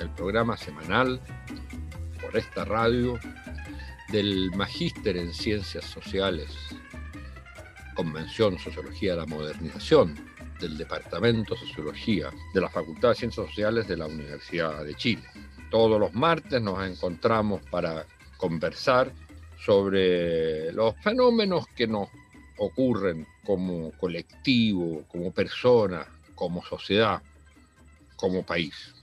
el programa semanal por esta radio del Magíster en Ciencias Sociales, Convención Sociología de la Modernización del Departamento de Sociología de la Facultad de Ciencias Sociales de la Universidad de Chile. Todos los martes nos encontramos para conversar sobre los fenómenos que nos ocurren como colectivo, como persona, como sociedad, como país.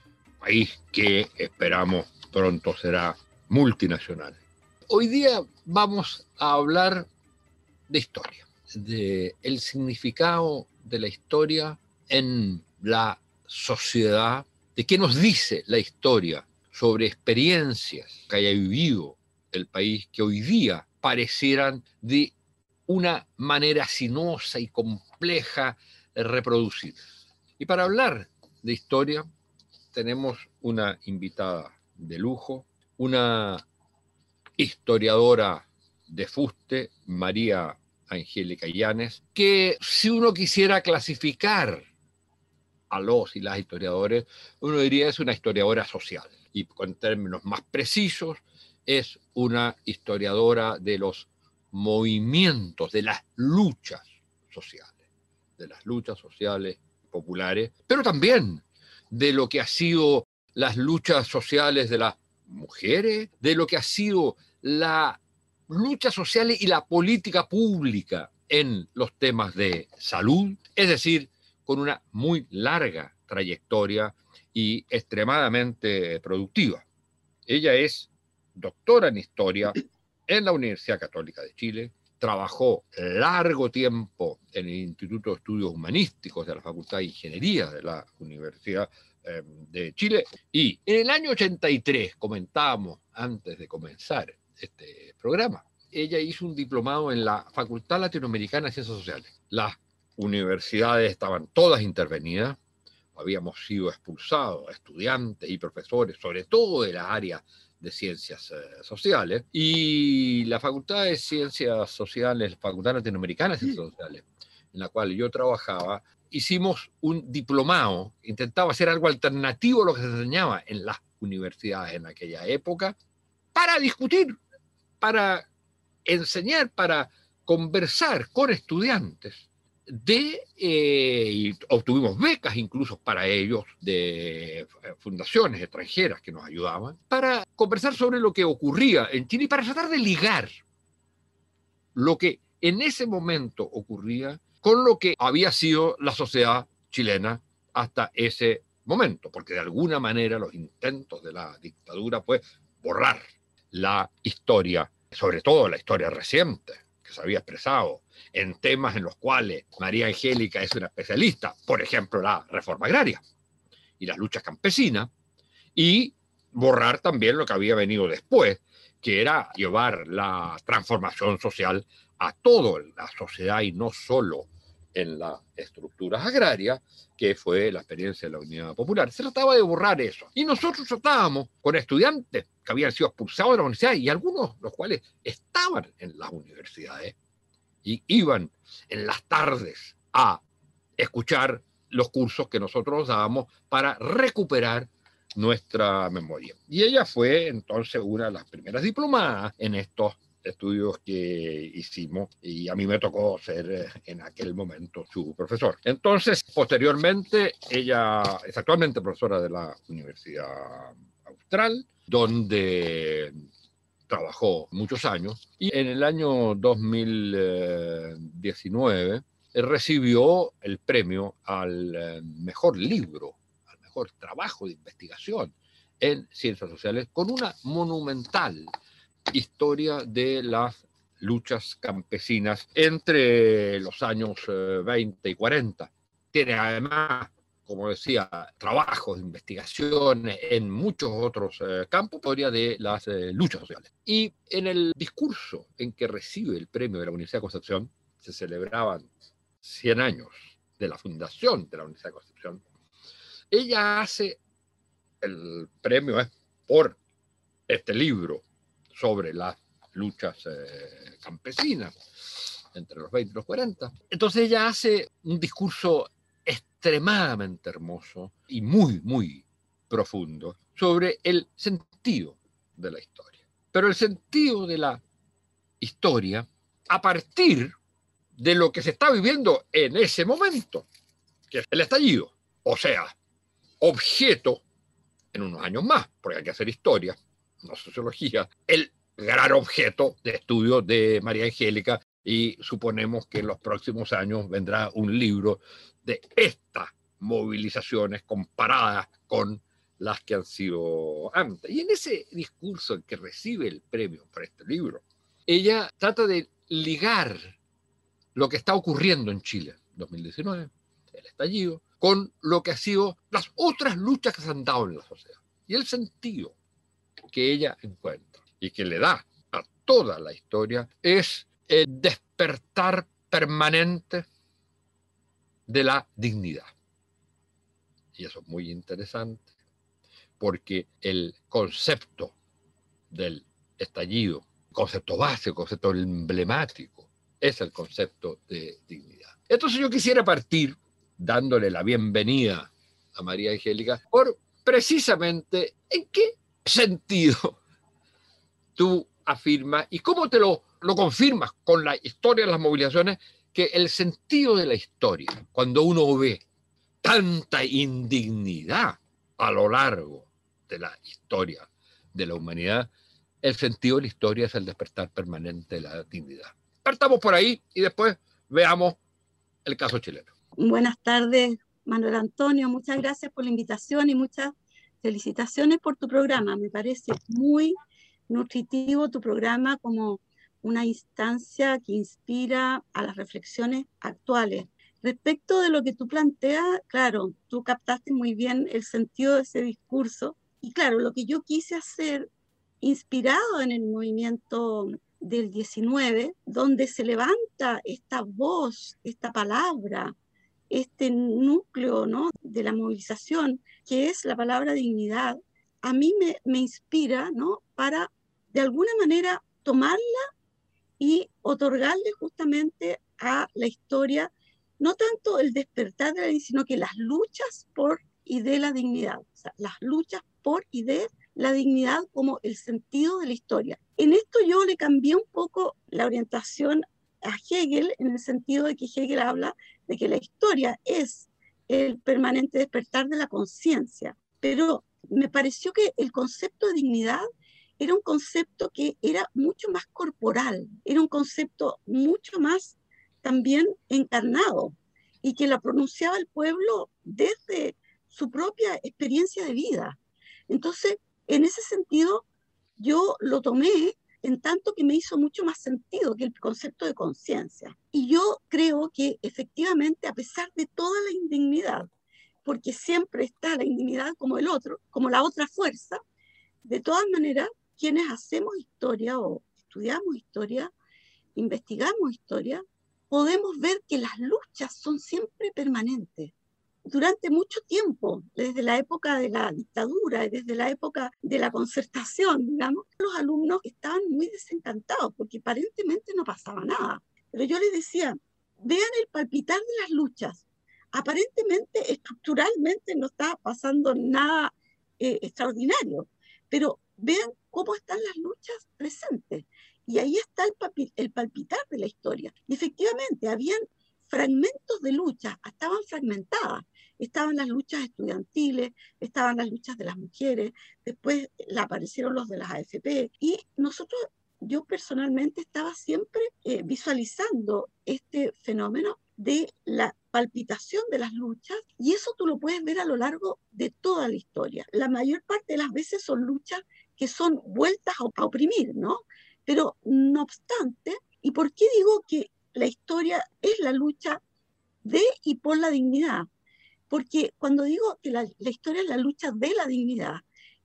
País que esperamos pronto será multinacional. Hoy día vamos a hablar de historia, de el significado de la historia en la sociedad, de qué nos dice la historia sobre experiencias que haya vivido el país que hoy día parecieran de una manera sinuosa y compleja de reproducir. Y para hablar de historia tenemos una invitada de lujo, una historiadora de fuste, María Angélica Llanes, que si uno quisiera clasificar a los y las historiadores, uno diría es una historiadora social. Y con términos más precisos, es una historiadora de los movimientos, de las luchas sociales, de las luchas sociales populares, pero también de lo que ha sido las luchas sociales de las mujeres, de lo que ha sido la lucha social y la política pública en los temas de salud, es decir, con una muy larga trayectoria y extremadamente productiva. Ella es doctora en historia en la Universidad Católica de Chile, trabajó largo tiempo en el Instituto de Estudios Humanísticos de la Facultad de Ingeniería de la Universidad eh, de Chile y en el año 83, comentábamos antes de comenzar este programa, ella hizo un diplomado en la Facultad Latinoamericana de Ciencias Sociales. Las universidades estaban todas intervenidas, habíamos sido expulsados estudiantes y profesores, sobre todo de las áreas de Ciencias eh, Sociales, y la Facultad de Ciencias Sociales, la Facultad Latinoamericana de Ciencias Sociales, en la cual yo trabajaba, hicimos un diplomado, intentaba hacer algo alternativo a lo que se enseñaba en las universidades en aquella época, para discutir, para enseñar, para conversar con estudiantes de, eh, y obtuvimos becas incluso para ellos de eh, fundaciones extranjeras que nos ayudaban, para conversar sobre lo que ocurría en Chile y para tratar de ligar lo que en ese momento ocurría con lo que había sido la sociedad chilena hasta ese momento, porque de alguna manera los intentos de la dictadura pues borrar la historia, sobre todo la historia reciente, que se había expresado en temas en los cuales María Angélica es una especialista, por ejemplo, la reforma agraria y las luchas campesinas, y borrar también lo que había venido después, que era llevar la transformación social a toda la sociedad y no solo en las estructuras agrarias, que fue la experiencia de la Unidad Popular. Se trataba de borrar eso. Y nosotros tratábamos con estudiantes que habían sido expulsados de la universidad y algunos los cuales estaban en las universidades y iban en las tardes a escuchar los cursos que nosotros dábamos para recuperar nuestra memoria. Y ella fue entonces una de las primeras diplomadas en estos estudios que hicimos y a mí me tocó ser eh, en aquel momento su profesor. Entonces, posteriormente, ella es actualmente profesora de la Universidad Austral, donde trabajó muchos años y en el año 2019 recibió el premio al eh, mejor libro, al mejor trabajo de investigación en ciencias sociales con una monumental historia de las luchas campesinas entre los años 20 eh, y 40. Tiene además como decía, trabajos, investigaciones en muchos otros eh, campos, historia de las eh, luchas sociales. Y en el discurso en que recibe el premio de la Universidad de Concepción, se celebraban 100 años de la fundación de la Universidad de Concepción, ella hace el premio es por este libro sobre las luchas eh, campesinas entre los 20 y los 40. Entonces ella hace un discurso extremadamente hermoso y muy, muy profundo sobre el sentido de la historia. Pero el sentido de la historia a partir de lo que se está viviendo en ese momento, que es el estallido. O sea, objeto en unos años más, porque hay que hacer historia, no sociología, el gran objeto de estudio de María Angélica y suponemos que en los próximos años vendrá un libro de estas movilizaciones comparadas con las que han sido antes. Y en ese discurso en que recibe el premio por este libro, ella trata de ligar lo que está ocurriendo en Chile 2019, el estallido, con lo que han sido las otras luchas que se han dado en la sociedad. Y el sentido que ella encuentra y que le da a toda la historia es el despertar permanente de la dignidad. Y eso es muy interesante, porque el concepto del estallido, concepto base, concepto emblemático, es el concepto de dignidad. Entonces yo quisiera partir dándole la bienvenida a María Angélica por precisamente en qué sentido tú afirmas y cómo te lo, lo confirmas con la historia de las movilizaciones que el sentido de la historia, cuando uno ve tanta indignidad a lo largo de la historia de la humanidad, el sentido de la historia es el despertar permanente de la dignidad. Partamos por ahí y después veamos el caso chileno. Buenas tardes, Manuel Antonio. Muchas gracias por la invitación y muchas felicitaciones por tu programa. Me parece muy nutritivo tu programa como una instancia que inspira a las reflexiones actuales. Respecto de lo que tú planteas, claro, tú captaste muy bien el sentido de ese discurso y claro, lo que yo quise hacer, inspirado en el movimiento del 19, donde se levanta esta voz, esta palabra, este núcleo ¿no? de la movilización, que es la palabra dignidad, a mí me, me inspira ¿no? para de alguna manera tomarla y otorgarle justamente a la historia no tanto el despertar de la sino que las luchas por y de la dignidad, las luchas por y de la dignidad como el sentido de la historia. En esto yo le cambié un poco la orientación a Hegel en el sentido de que Hegel habla de que la historia es el permanente despertar de la conciencia, pero me pareció que el concepto de dignidad era un concepto que era mucho más corporal, era un concepto mucho más también encarnado y que la pronunciaba el pueblo desde su propia experiencia de vida. Entonces, en ese sentido, yo lo tomé en tanto que me hizo mucho más sentido que el concepto de conciencia. Y yo creo que efectivamente, a pesar de toda la indignidad, porque siempre está la indignidad como el otro, como la otra fuerza, de todas maneras, quienes hacemos historia o estudiamos historia, investigamos historia, podemos ver que las luchas son siempre permanentes. Durante mucho tiempo, desde la época de la dictadura y desde la época de la concertación, digamos, los alumnos estaban muy desencantados porque aparentemente no pasaba nada. Pero yo les decía, vean el palpitar de las luchas. Aparentemente, estructuralmente no está pasando nada eh, extraordinario, pero vean cómo están las luchas presentes. Y ahí está el, el palpitar de la historia. Y efectivamente, habían fragmentos de lucha, estaban fragmentadas. Estaban las luchas estudiantiles, estaban las luchas de las mujeres, después aparecieron los de las AFP. Y nosotros, yo personalmente estaba siempre eh, visualizando este fenómeno de la palpitación de las luchas y eso tú lo puedes ver a lo largo de toda la historia. La mayor parte de las veces son luchas que son vueltas a oprimir, ¿no? Pero no obstante, ¿y por qué digo que la historia es la lucha de y por la dignidad? Porque cuando digo que la, historia es la lucha de la dignidad,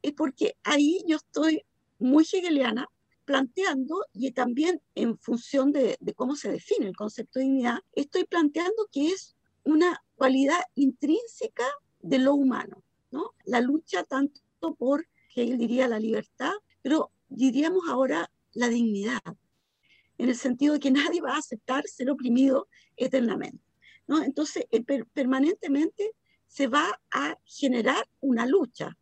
es porque ahí yo estoy muy hegeliana planteando, y también en función de, cómo se define el concepto de dignidad, estoy planteando que es una cualidad intrínseca de lo humano, ¿no? La lucha tanto por, él diría, la libertad, pero diríamos ahora la dignidad, en el sentido de que nadie va a aceptar ser oprimido eternamente, ¿no? Entonces, eh, per permanentemente se va a generar una lucha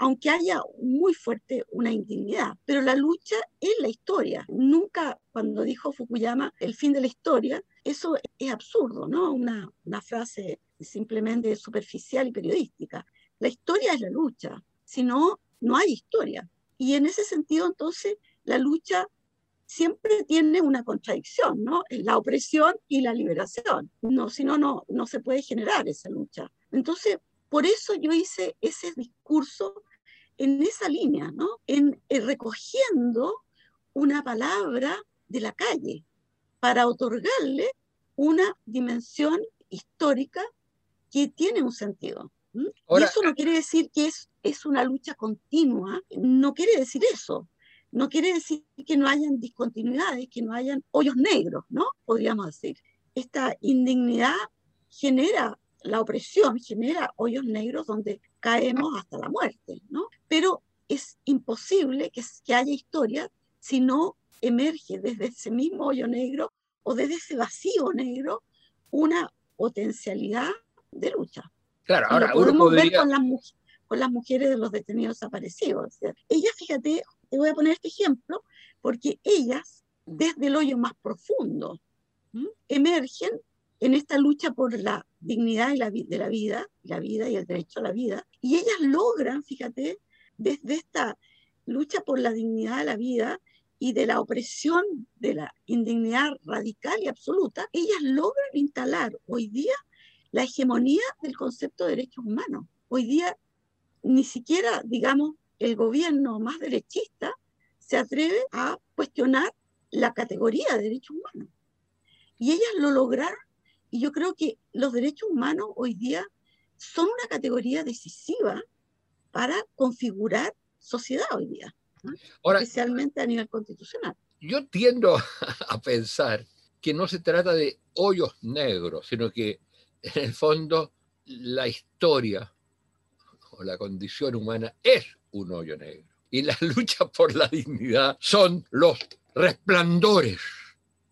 aunque haya muy fuerte una indignidad. Pero la lucha es la historia. Nunca, cuando dijo Fukuyama, el fin de la historia, eso es absurdo, ¿no? Una, una frase simplemente superficial y periodística. La historia es la lucha, si no, no hay historia. Y en ese sentido, entonces, la lucha siempre tiene una contradicción, ¿no? La opresión y la liberación. No, si no, no, no se puede generar esa lucha. Entonces, por eso yo hice ese discurso en esa línea, ¿no? En, en, recogiendo una palabra de la calle para otorgarle una dimensión histórica que tiene un sentido. Ahora, y eso no quiere decir que es, es una lucha continua, no quiere decir eso. No quiere decir que no hayan discontinuidades, que no hayan hoyos negros, ¿no? Podríamos decir. Esta indignidad genera la opresión genera hoyos negros donde caemos hasta la muerte, ¿no? Pero es imposible que, que haya historia si no emerge desde ese mismo hoyo negro o desde ese vacío negro una potencialidad de lucha. Claro, ahora lo podemos podría... ver con las, con las, mujeres de los detenidos desaparecidos. ellas, fíjate, te voy a poner este ejemplo, porque ellas, desde el hoyo más profundo, ¿m? emergen en esta lucha por la dignidad de la, de la vida, la vida y el derecho a la vida. Y ellas logran, fíjate, desde esta lucha por la dignidad de la vida y de la opresión de la indignidad radical y absoluta, ellas logran instalar hoy día la hegemonía del concepto de derechos humanos. Hoy día ni siquiera, digamos, el gobierno más derechista se atreve a cuestionar la categoría de derechos humanos. Y ellas lo lograron y yo creo que los derechos humanos hoy día son una categoría decisiva para configurar sociedad hoy día, ¿no? Ahora, especialmente a nivel constitucional. Yo tiendo a pensar que no se trata de hoyos negros, sino que en el fondo la historia o la condición humana es un hoyo negro. Y la lucha por la dignidad son los resplandores,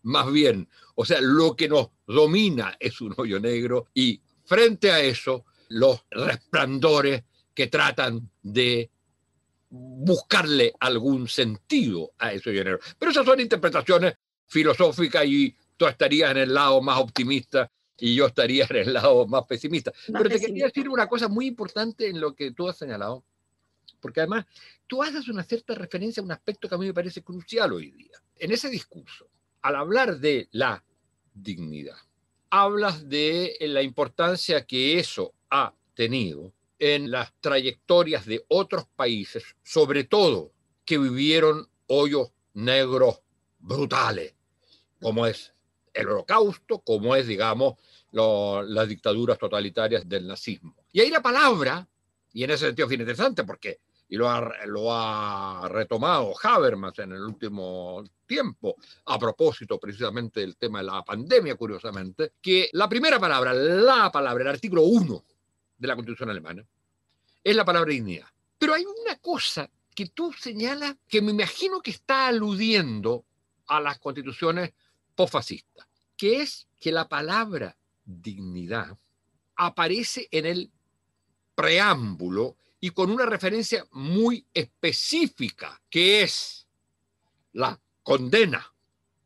más bien, o sea, lo que nos domina es un hoyo negro y frente a eso los resplandores que tratan de buscarle algún sentido a ese hoyo negro. Pero esas son interpretaciones filosóficas y tú estarías en el lado más optimista y yo estaría en el lado más pesimista. Más Pero te quería decir una cosa muy importante en lo que tú has señalado, porque además tú haces una cierta referencia a un aspecto que a mí me parece crucial hoy día. En ese discurso, al hablar de la dignidad. Hablas de la importancia que eso ha tenido en las trayectorias de otros países, sobre todo que vivieron hoyos negros brutales, como es el holocausto, como es, digamos, lo, las dictaduras totalitarias del nazismo. Y ahí la palabra, y en ese sentido es interesante porque y lo ha, lo ha retomado Habermas en el último tiempo, a propósito precisamente del tema de la pandemia, curiosamente, que la primera palabra, la palabra, el artículo 1 de la Constitución alemana, es la palabra dignidad. Pero hay una cosa que tú señalas que me imagino que está aludiendo a las constituciones posfascistas, que es que la palabra dignidad aparece en el preámbulo y con una referencia muy específica, que es la condena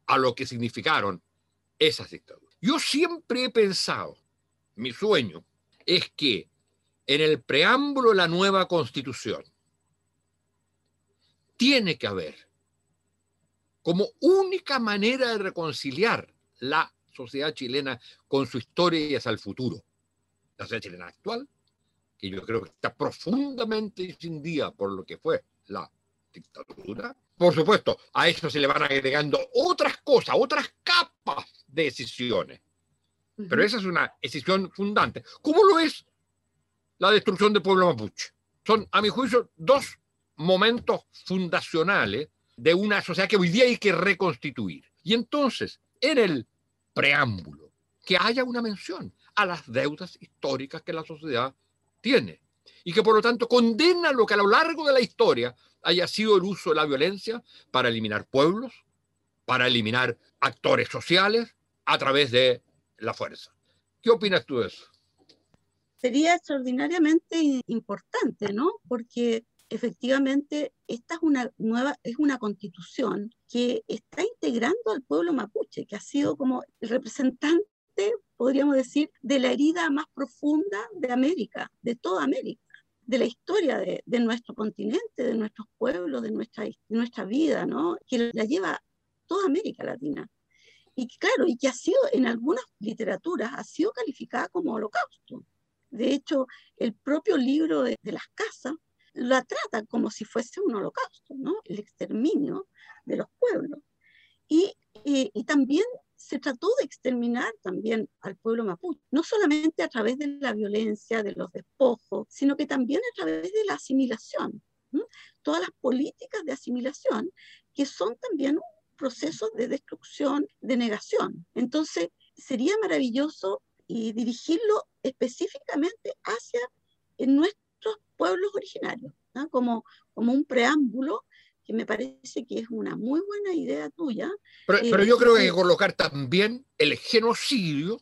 a lo que significaron esas dictaduras. Yo siempre he pensado, mi sueño es que en el preámbulo de la nueva constitución tiene que haber como única manera de reconciliar la sociedad chilena con su historia y hacia el futuro, la sociedad chilena actual que yo creo que está profundamente día por lo que fue la dictadura. Por supuesto, a eso se le van agregando otras cosas, otras capas de decisiones. Pero esa es una decisión fundante, como lo es la destrucción del pueblo mapuche. Son, a mi juicio, dos momentos fundacionales de una sociedad que hoy día hay que reconstituir. Y entonces, en el preámbulo, que haya una mención a las deudas históricas que la sociedad tiene y que por lo tanto condena lo que a lo largo de la historia haya sido el uso de la violencia para eliminar pueblos, para eliminar actores sociales a través de la fuerza. ¿Qué opinas tú de eso? Sería extraordinariamente importante, ¿no? Porque efectivamente esta es una nueva, es una constitución que está integrando al pueblo mapuche, que ha sido como el representante, podríamos decir, de la herida más profunda de América, de toda América, de la historia de, de nuestro continente, de nuestros pueblos, de nuestra, de nuestra vida, ¿no? Que la lleva toda América Latina. Y claro, y que ha sido en algunas literaturas, ha sido calificada como holocausto. De hecho, el propio libro de, de las casas la trata como si fuese un holocausto, ¿no? El exterminio de los pueblos. Y, y, también se trató de exterminar también al pueblo mapuche, no solamente a través de la violencia, de los despojos, sino que también a través de la asimilación. Todas las políticas de asimilación que son también procesos de destrucción, de negación. Entonces, sería maravilloso y dirigirlo específicamente hacia en pueblos originarios, como, como un preámbulo que me parece que es una muy buena idea tuya. Pero, eh, pero yo creo que hay que colocar también el genocidio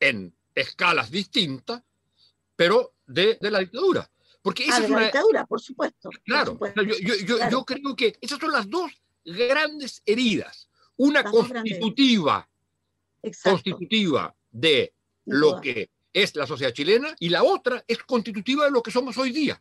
en escalas distintas, pero de, de la dictadura. Porque esa ah, de es una... la dictadura, por supuesto. Claro, por supuesto. Yo, yo, claro. yo, creo que esas son las dos grandes heridas. Una constitutiva, constitutiva de lo que es la sociedad chilena y la otra es constitutiva de lo que somos hoy día.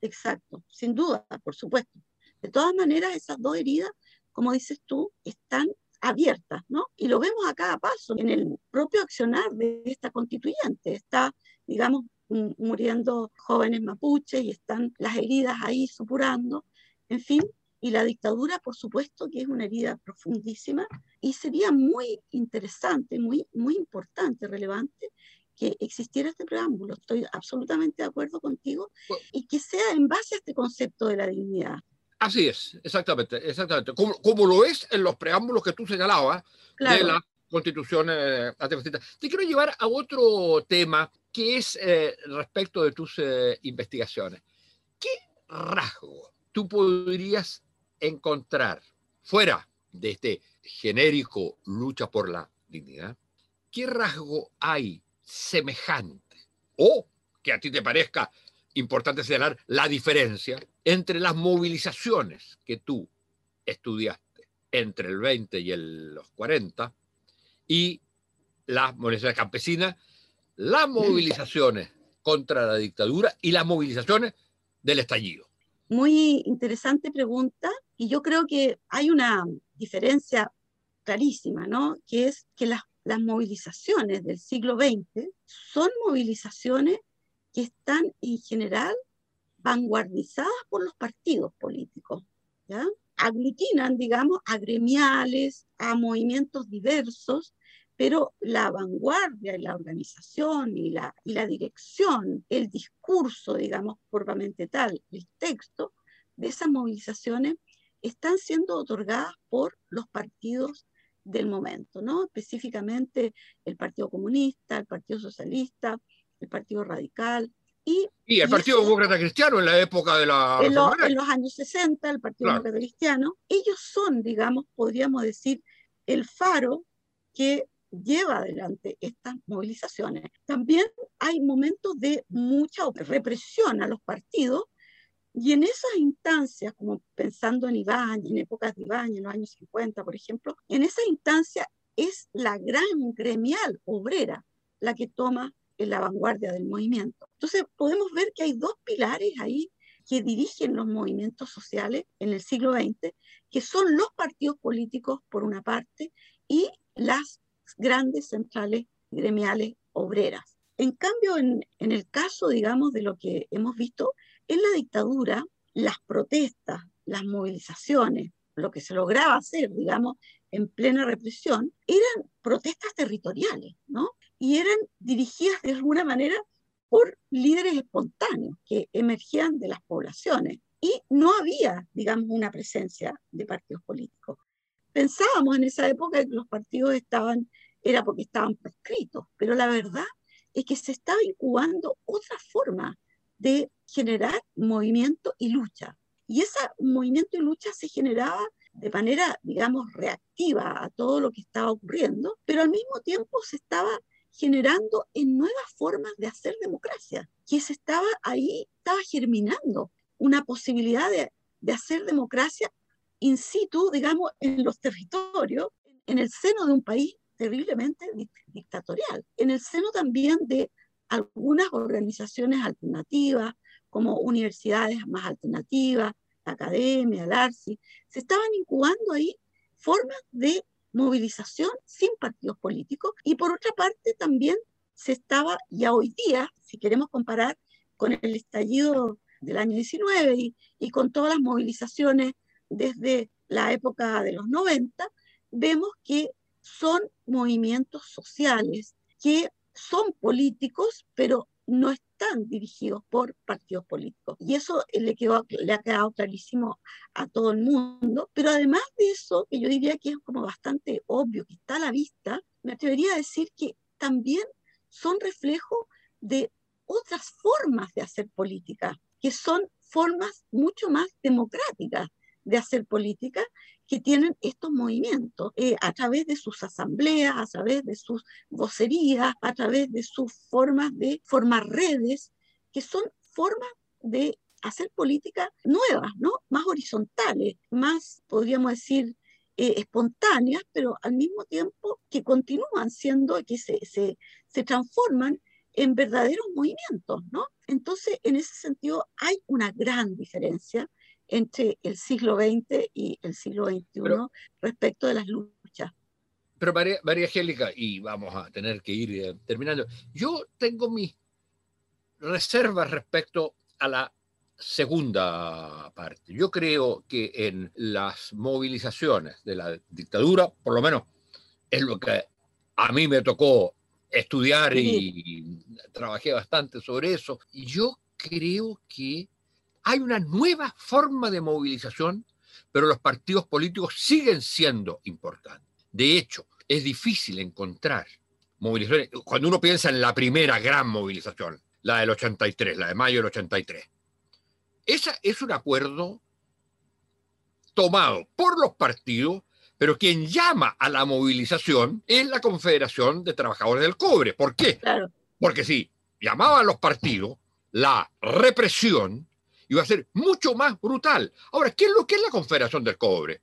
Exacto, sin duda, por supuesto. De todas maneras, esas dos heridas, como dices tú, están abiertas, ¿no? Y lo vemos a cada paso en el propio accionar de esta constituyente. Está, digamos, muriendo jóvenes mapuches y están las heridas ahí supurando. En fin, y la dictadura, por supuesto, que es una herida profundísima y sería muy interesante, muy, muy importante, relevante, que existiera este preámbulo. Estoy absolutamente de acuerdo contigo y que sea en base a este concepto de la dignidad. Así es, exactamente, exactamente. Como, como lo es en los preámbulos que tú señalabas claro. de la Constitución eh, Te quiero llevar a otro tema que es eh, respecto de tus eh, investigaciones. ¿Qué rasgo tú podrías encontrar fuera de este genérico lucha por la dignidad? ¿Qué rasgo hay semejante o que a ti te parezca importante señalar la diferencia entre las movilizaciones que tú estudiaste entre el 20 y los 40 y las movilizaciones campesinas, las movilizaciones contra la dictadura y las movilizaciones del estallido. Muy interesante pregunta y yo creo que hay una diferencia clarísima, ¿no? Que es que las las movilizaciones del siglo XX son movilizaciones que están en general vanguardizadas por los partidos políticos, aglutinan, digamos, a gremiales, a movimientos diversos, pero la vanguardia y la organización y la, y la dirección, el discurso, digamos, propiamente tal, el texto de esas movilizaciones están siendo otorgadas por los partidos del momento, ¿no? Específicamente el Partido Comunista, el Partido Socialista, el Partido Radical. Y, y el Partido y Demócrata Cristiano en la época de la... En, lo, en los años 60, el Partido claro. Demócrata Cristiano. Ellos son, digamos, podríamos decir, el faro que lleva adelante estas movilizaciones. También hay momentos de mucha represión a los partidos y en esas instancias, como pensando en Iván, en épocas de Iván, en los años 50, por ejemplo, en esa instancia es la gran gremial obrera la que toma en la vanguardia del movimiento. Entonces podemos ver que hay dos pilares ahí que dirigen los movimientos sociales en el siglo XX, que son los partidos políticos por una parte y las grandes centrales gremiales obreras. En cambio, en, en el caso, digamos, de lo que hemos visto, en la dictadura, las protestas, las movilizaciones, lo que se lograba hacer, digamos, en plena represión, eran protestas territoriales, ¿no? Y eran dirigidas de alguna manera por líderes espontáneos que emergían de las poblaciones y no había, digamos, una presencia de partidos políticos. Pensábamos en esa época que los partidos estaban, era porque estaban prescritos, pero la verdad es que se estaba incubando otra forma de generar movimiento y lucha. Y ese movimiento y lucha se generaba de manera, digamos, reactiva a todo lo que estaba ocurriendo, pero al mismo tiempo se estaba generando en nuevas formas de hacer democracia, que se estaba ahí, estaba germinando una posibilidad de, de hacer democracia in situ, digamos, en los territorios, en el seno de un país terriblemente dictatorial, en el seno también de algunas organizaciones alternativas, como universidades más alternativas, la academia, el ARSI, se estaban incubando ahí formas de movilización sin partidos políticos. Y por otra parte también se estaba ya hoy día, si queremos comparar con el estallido del año 19 y, y con todas las movilizaciones desde la época de los 90, vemos que son movimientos sociales que son políticos, pero no están dirigidos por partidos políticos. Y eso le, quedó, le ha quedado clarísimo a todo el mundo. Pero además de eso, que yo diría que es como bastante obvio, que está a la vista, me atrevería a decir que también son reflejo de otras formas de hacer política, que son formas mucho más democráticas de hacer política que tienen estos movimientos eh, a través de sus asambleas, a través de sus vocerías, a través de sus formas de formar redes, que son formas de hacer política nuevas, ¿no? más horizontales, más, podríamos decir, eh, espontáneas, pero al mismo tiempo que continúan siendo, que se, se, se transforman en verdaderos movimientos, ¿no? Entonces, en ese sentido, hay una gran diferencia entre el siglo XX y el siglo XXI respecto de las luchas. Pero María, María Angélica, y vamos a tener que ir eh, terminando, yo tengo mis reservas respecto a la segunda parte. Yo creo que en las movilizaciones de la dictadura, por lo menos es lo que a mí me tocó estudiar y trabajé bastante sobre eso, yo creo que hay una nueva forma de movilización, pero los partidos políticos siguen siendo importantes. De hecho, es difícil encontrar movilizaciones. Cuando uno piensa en la primera gran movilización, la del 83, la de mayo del 83, esa es un acuerdo tomado por los partidos, pero quien llama a la movilización es la Confederación de Trabajadores del Cobre. ¿Por qué? Porque si llamaban los partidos, la represión iba a ser mucho más brutal. Ahora, ¿qué es lo que es la Confederación del Cobre?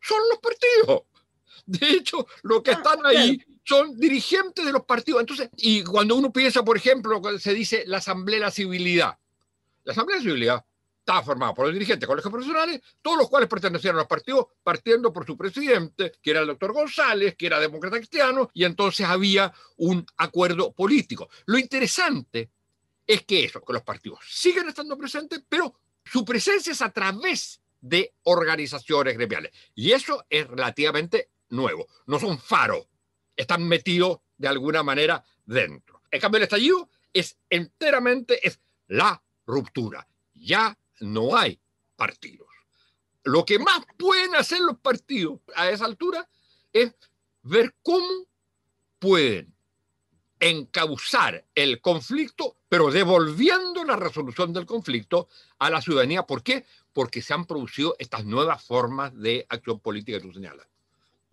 Son los partidos. De hecho, los que ah, están ahí son dirigentes de los partidos. Entonces, y cuando uno piensa, por ejemplo, se dice la Asamblea de la Civilidad, la Asamblea de la Civilidad estaba formada por los dirigentes de colegios profesionales, todos los cuales pertenecían a los partidos, partiendo por su presidente, que era el doctor González, que era demócrata cristiano, y entonces había un acuerdo político. Lo interesante es que eso, que los partidos siguen estando presentes, pero su presencia es a través de organizaciones gremiales. Y eso es relativamente nuevo. No son faros, están metidos de alguna manera dentro. En cambio, el estallido es enteramente es la ruptura. Ya no hay partidos. Lo que más pueden hacer los partidos a esa altura es ver cómo pueden encauzar el conflicto, pero devolviendo la resolución del conflicto a la ciudadanía. ¿Por qué? Porque se han producido estas nuevas formas de acción política que tú señalas.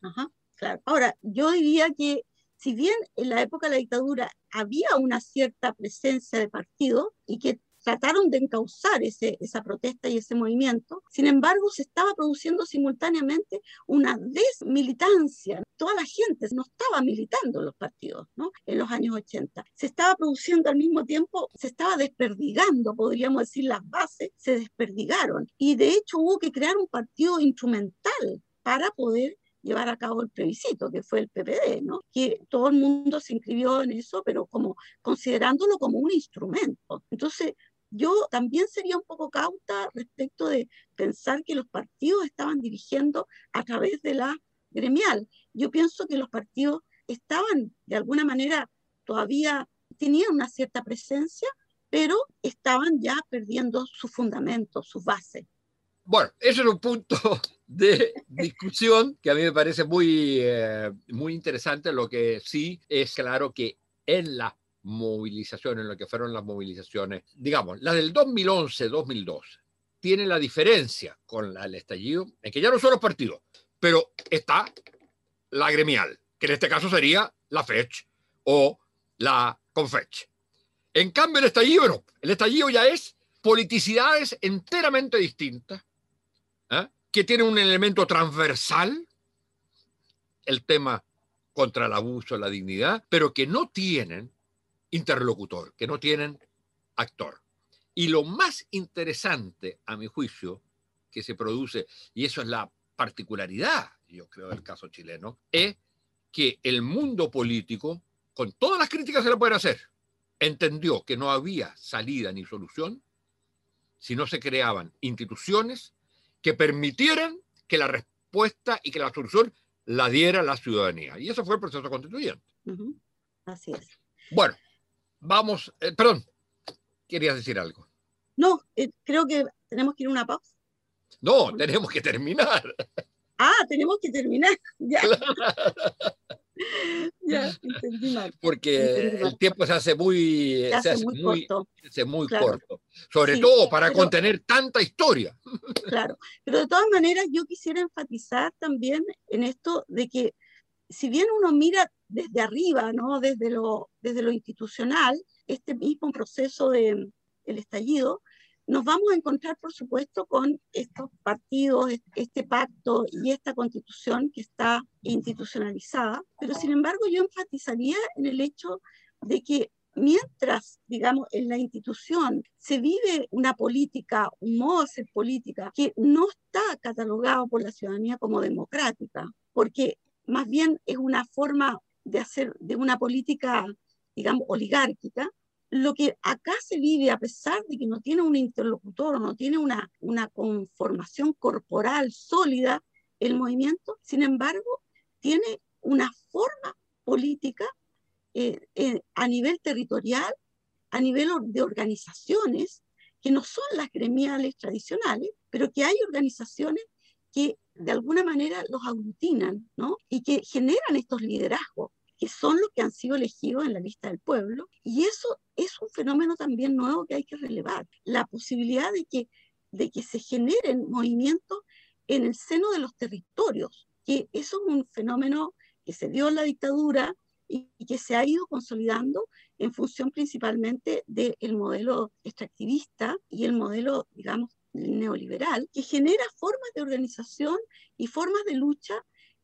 Ajá, claro. Ahora, yo diría que si bien en la época de la dictadura había una cierta presencia de partido y que trataron de encauzar ese, esa protesta y ese movimiento. Sin embargo, se estaba produciendo simultáneamente una desmilitancia. Toda la gente no estaba militando en los partidos ¿no? en los años 80. Se estaba produciendo al mismo tiempo, se estaba desperdigando, podríamos decir, las bases se desperdigaron. Y de hecho hubo que crear un partido instrumental para poder llevar a cabo el plebiscito, que fue el PPD, ¿no? Que todo el mundo se inscribió en eso, pero como considerándolo como un instrumento. Entonces, yo también sería un poco cauta respecto de pensar que los partidos estaban dirigiendo a través de la gremial. Yo pienso que los partidos estaban de alguna manera todavía tenían una cierta presencia, pero estaban ya perdiendo sus fundamentos, sus bases. Bueno, eso es un punto de discusión que a mí me parece muy, eh, muy interesante. Lo que sí es claro que en las movilizaciones, lo que fueron las movilizaciones, digamos, la del 2011-2012, tiene la diferencia con la del estallido, en que ya no son los partidos, pero está la gremial, que en este caso sería la FECH o la CONFECH. En cambio, el estallido. El estallido ya es politicidades enteramente distintas, ¿eh? que tienen un elemento transversal, el tema contra el abuso la dignidad, pero que no tienen interlocutor, que no tienen actor. Y lo más interesante, a mi juicio, que se produce, y eso es la particularidad, yo creo, del caso chileno, es que el mundo político, con todas las críticas que se le pueden hacer, entendió que no había salida ni solución si no se creaban instituciones que permitieran que la respuesta y que la solución la diera la ciudadanía. Y eso fue el proceso constituyente. Así es. Bueno, vamos, eh, perdón, querías decir algo. No, eh, creo que tenemos que ir a una pausa. No, tenemos que terminar. Ah, tenemos que terminar. Ya. ya, entendí mal. Porque el tiempo se hace muy, se hace, muy, corto. Se hace muy corto. Sobre todo para contener tanta historia. Claro, pero de todas maneras yo quisiera enfatizar también en esto de que si bien uno mira desde arriba, ¿no? desde, lo, desde lo institucional, este mismo proceso del el estallido, nos vamos a encontrar, por supuesto, con estos partidos, este pacto y esta constitución que está institucionalizada, pero sin embargo yo enfatizaría en el hecho de que mientras, digamos, en la institución se vive una política, un modo de hacer política que no está catalogado por la ciudadanía como democrática, porque más bien es una forma de hacer de una política, digamos, oligárquica, lo que acá se vive, a pesar de que no tiene un interlocutor no tiene una, una conformación corporal sólida, el movimiento, sin embargo, tiene una forma política eh, eh, a nivel territorial, a nivel de organizaciones, que no son las gremiales tradicionales, pero que hay organizaciones que de alguna manera los aglutinan, ¿no? Y que generan estos liderazgos que son los que han sido elegidos en la lista del pueblo. Y eso es un fenómeno también nuevo que hay que relevar. La posibilidad de que, de que se generen movimientos en el seno de los territorios, que eso es un fenómeno que se dio en la dictadura y, que se ha ido consolidando en función principalmente del modelo extractivista y el modelo, digamos, neoliberal, que genera formas de organización y formas de lucha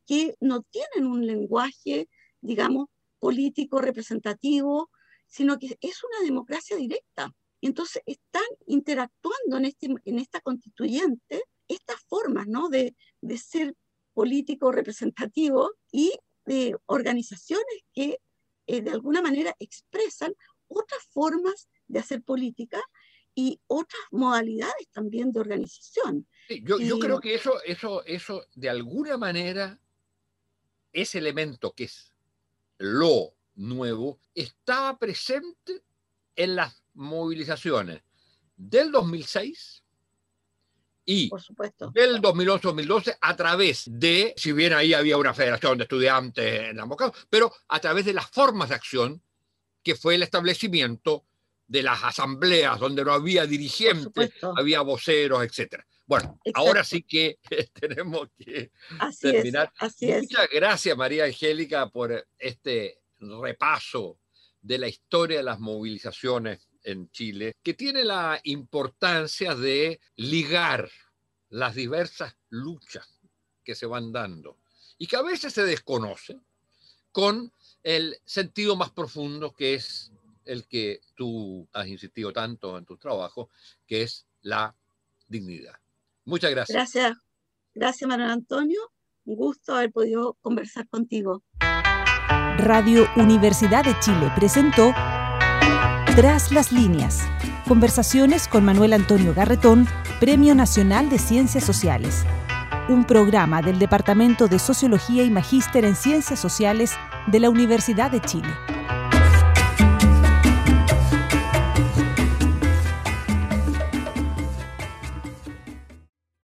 que no tienen un lenguaje digamos, político representativo, sino que es una democracia directa. Entonces están interactuando en, este, en esta constituyente estas formas ¿no? de, de ser político representativo y de organizaciones que eh, de alguna manera expresan otras formas de hacer política y otras modalidades también de organización. yo, yo, creo que eso, eso, eso de alguna manera, ese elemento que es lo nuevo, estaba presente en las movilizaciones del 2006 y Por supuesto. del 2011-2012 a través de, si bien ahí había una federación de estudiantes en la pero a través de las formas de acción que fue el establecimiento de las asambleas donde no había dirigentes, había voceros, etcétera. Bueno, ahora sí que tenemos que terminar. Muchas gracias, María Angélica, por este repaso de la historia de las movilizaciones en Chile, que tiene la importancia de ligar las diversas luchas que se van dando y que a veces se desconocen con el sentido más profundo que es el que tú has insistido tanto en tu trabajo, que es la dignidad. Muchas gracias. Gracias. Gracias, Manuel Antonio. Un gusto haber podido conversar contigo. Radio Universidad de Chile presentó Tras las líneas. Conversaciones con Manuel Antonio Garretón, Premio Nacional de Ciencias Sociales. Un programa del Departamento de Sociología y Magíster en Ciencias Sociales de la Universidad de Chile.